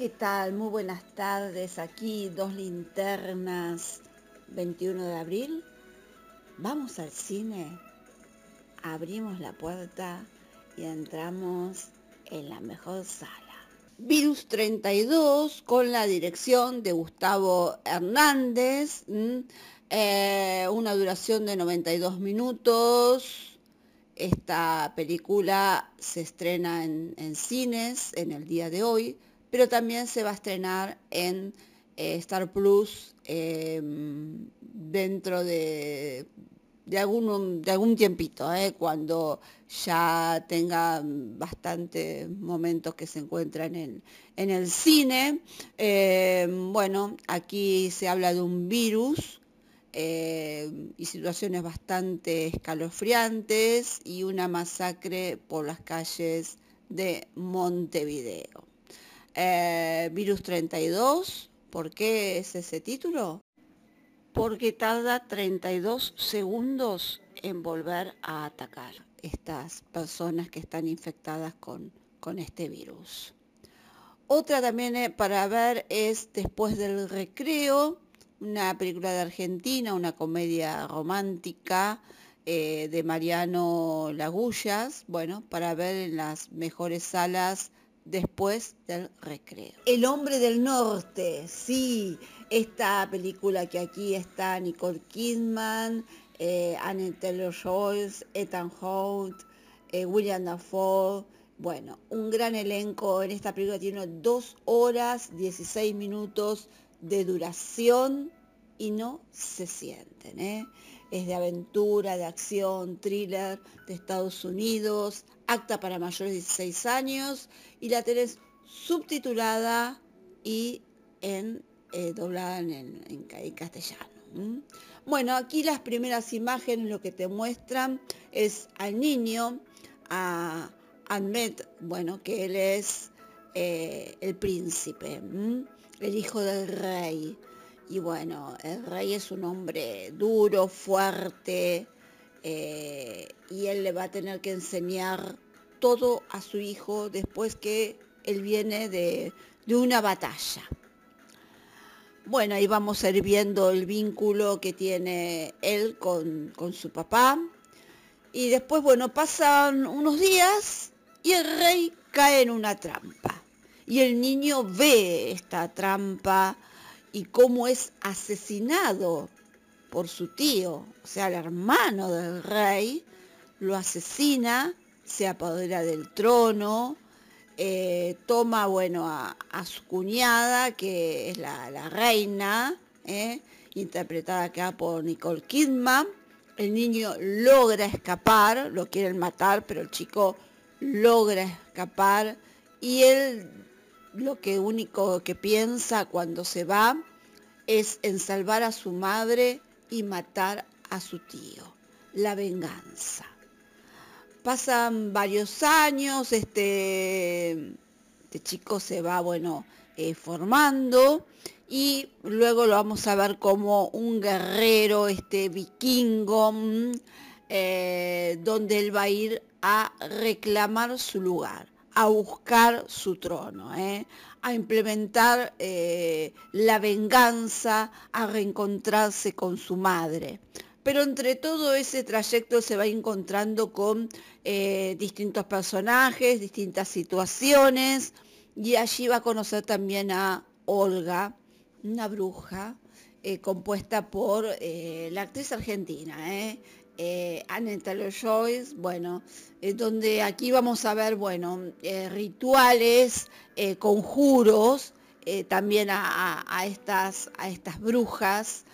¿Qué tal? Muy buenas tardes. Aquí dos linternas, 21 de abril. Vamos al cine. Abrimos la puerta y entramos en la mejor sala. Virus 32 con la dirección de Gustavo Hernández. Eh, una duración de 92 minutos. Esta película se estrena en, en cines en el día de hoy pero también se va a estrenar en eh, Star Plus em, dentro de, algún, tiempito, eh, cuando ya tenga bastantes momentos que se encuentra en el, en el cine. Em, bueno, aquí se habla de un virus em, y situaciones bastante escalofriantes y una masacre por las calles de Montevideo. Eh, Virus 32, ¿por qué es ese título? Porque tarda 32 segundos en volver a atacar estas personas que están infectadas con, con este virus. Otra también eh, para ver es Después del Recreo, una película de Argentina, una comedia romántica eh, de Mariano Lagullas, bueno, para ver en las mejores salas después del recreo. El hombre del norte, sí, esta película que aquí está Nicole Kidman, eh, Anne Taylor-Joy, Ethan Holt, eh, William Dafoe, bueno, un gran elenco en esta película tiene dos horas 16 minutos de duración y no se sienten. ¿eh? Es de aventura, de acción, thriller de Estados Unidos, acta para mayores de 16 años y la tenés subtitulada y en, eh, doblada en, castellano. Bueno, aquí las primeras imágenes lo que te muestran es al niño, a Ahmed, bueno, que él es eh, el príncipe, el hijo del rey y bueno, el rey es un hombre duro, fuerte, eh, y él le va a tener que enseñar todo a su hijo después que él viene de, una batalla. Bueno, ahí vamos a ir viendo el vínculo que tiene él con, con su papá. Y después, bueno, pasan unos días y el rey cae en una trampa. Y el niño ve esta trampa y cómo es asesinado por su tío, o sea, el hermano del rey, lo asesina, se apodera del trono, eh, toma, bueno, a, su cuñada, que es la, reina, eh, interpretada acá por Nicole Kidman. El niño logra escapar, lo quieren matar, pero el chico logra escapar y él lo que único que piensa cuando se va es en salvar a su madre y matar a su tío, la venganza. Pasan varios años, este, este chico se va, bueno, eh, formando y luego lo vamos a ver como un guerrero, este vikingo, mm, eh, donde él va a ir a reclamar su lugar a buscar su trono, ¿eh? a implementar eh, la venganza, a reencontrarse con su madre. Pero entre todo ese trayecto se va encontrando con eh, distintos personajes, distintas situaciones, y allí va a conocer también a Olga, una bruja, compuesta por la actriz argentina, eh, Taylor-Joyce, bueno, eh, donde aquí vamos a ver, bueno, eh, rituales, eh, conjuros, también a, estas, a estas brujas,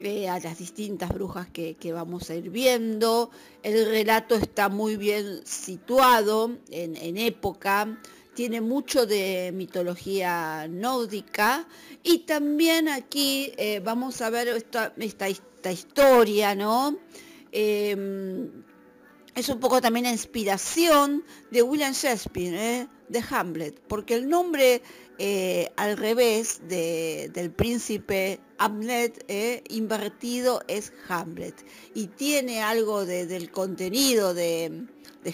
a las distintas brujas que, vamos a ir viendo. El relato está muy bien situado en, época, tiene mucho de mitología nórdica y también aquí vamos a ver esta, esta historia, ¿no? Em, es un poco también la inspiración de William Shakespeare, ¿eh? de Hamlet, porque el nombre eh, al revés del príncipe Hamlet ¿eh? invertido es Hamlet y tiene algo del contenido de,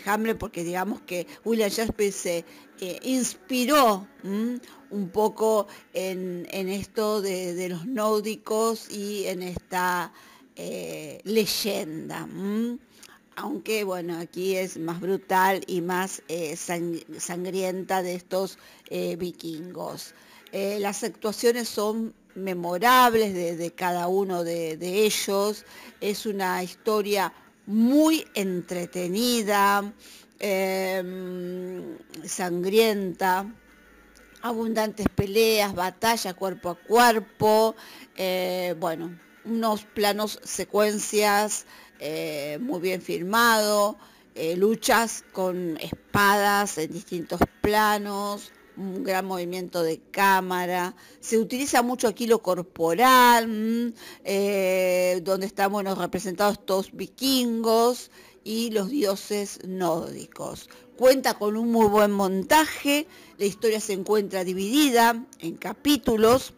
Hamlet porque digamos que William Shakespeare se inspiró un poco en, esto de, los nórdicos y en esta eh, leyenda. Aunque bueno, aquí es más brutal y más eh, sangrienta de estos eh, vikingos. las actuaciones son memorables de, cada uno de, ellos. Es una historia muy entretenida, Em, sangrienta, abundantes peleas, batallas cuerpo a cuerpo, bueno, unos planos secuencias eh, muy bien filmado, eh, luchas con espadas en distintos planos, un gran movimiento de cámara, se utiliza mucho aquí lo corporal, mm, donde están representados estos vikingos, y los dioses nórdicos. Cuenta con un muy buen montaje, la historia se encuentra dividida en capítulos,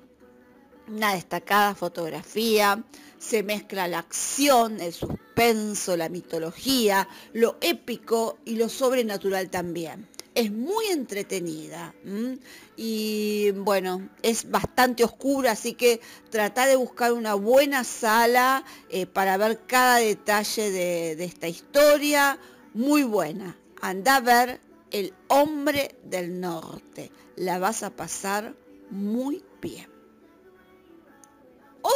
una destacada fotografía, se mezcla la acción, el suspenso, la mitología, lo épico y lo sobrenatural también es muy entretenida y bueno, es bastante oscura, así que trata de buscar una buena sala eh, para ver cada detalle de, de esta historia, muy buena. Anda a ver El hombre del norte, la vas a pasar muy bien.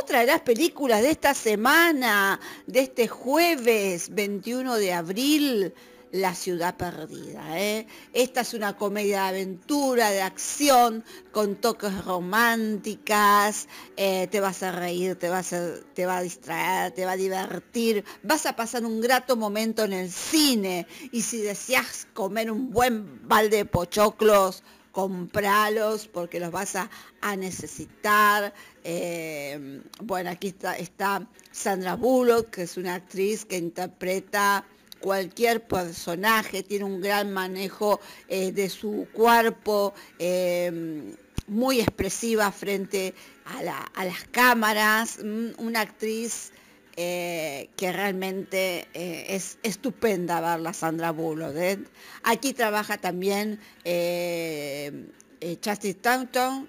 Otra de las películas de esta semana, de este jueves 21 de abril, la ciudad perdida. ¿eh? Esta es una comedia de aventura, de acción, con toques románticas, eh, te vas a reír, te, vas a, te va a distraer, te va a divertir, vas a pasar un grato momento en el cine y si deseas comer un buen balde de pochoclos, compralos porque los vas a, necesitar. Eh, bueno, aquí está, está Sandra Bullock, que es una actriz que interpreta cualquier personaje, tiene un gran manejo eh, de su cuerpo, em, muy expresiva frente a, las cámaras, mm, una actriz eh, que realmente eh, es estupenda verla, Sandra Bullock. Aquí trabaja también Chastity Taunton,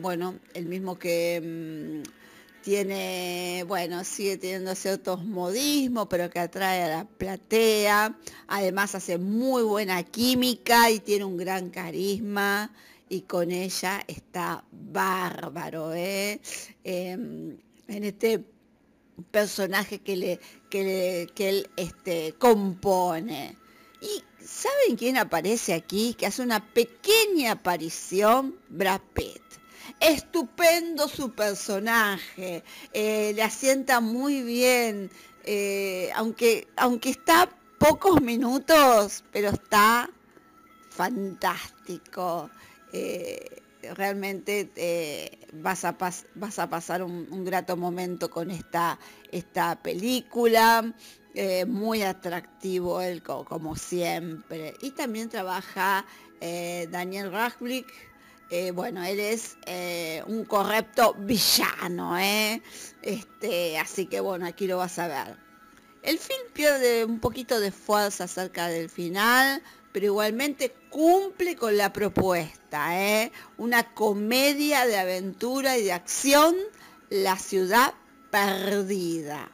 bueno, el mismo que... Mm, tiene, bueno, sigue teniendo ciertos modismos, pero que atrae a la platea. Además hace muy buena química y tiene un gran carisma y con ella está bárbaro, ¿eh? Em, en este personaje que, le, que, que él este, compone. ¿Y saben quién aparece aquí? Que hace una pequeña aparición, Brad Pitt. Estupendo su personaje, eh, le asienta muy bien, eh, aunque, aunque está pocos minutos, pero está fantástico. Eh, realmente vas, a vas, a pasar un, grato momento con esta, esta película. muy atractivo él como, siempre. Y también trabaja Daniel Radcliffe eh, bueno, él es eh, un correcto villano, ¿eh? Este, así que bueno, aquí lo vas a ver. El film pierde un poquito de fuerza acerca del final, pero igualmente cumple con la propuesta, ¿eh? Una comedia de aventura y de acción, La ciudad perdida.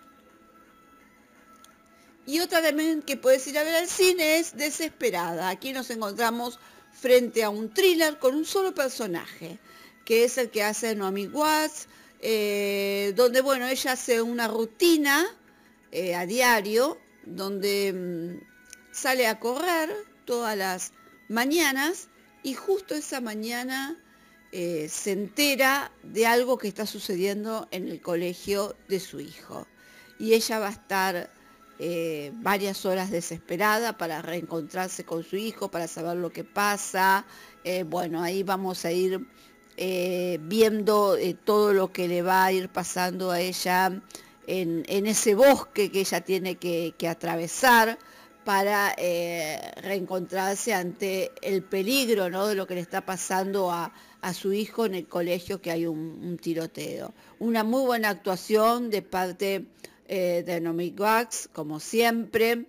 Y otra también que puedes ir a ver al cine es Desesperada. Aquí nos encontramos frente a un thriller con un solo personaje, que es el que hace Noami Watts, eh, donde, bueno, ella hace una rutina eh, a diario, donde mm, sale a correr todas las mañanas y justo esa mañana eh, se entera de algo que está sucediendo en el colegio de su hijo. Y ella va a estar eh, varias horas desesperada para reencontrarse con su hijo, para saber lo que pasa. Eh, bueno, ahí vamos a ir viendo todo lo que le va a ir pasando a ella en, ese bosque que ella tiene que, atravesar para reencontrarse ante el peligro ¿no? de lo que le está pasando a, su hijo en el colegio que hay un, tiroteo. Una muy buena actuación de parte eh, de Nomi Wax, como siempre.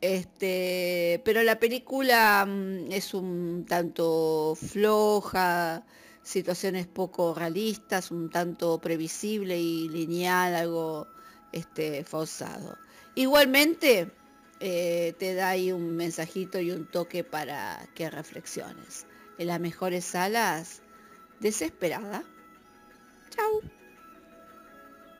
Este, pero la película mm, es un tanto floja, situaciones poco realistas, un tanto previsible y lineal, algo este, forzado. Igualmente, eh, te da ahí un mensajito y un toque para que reflexiones. En las mejores salas, desesperada. Chao.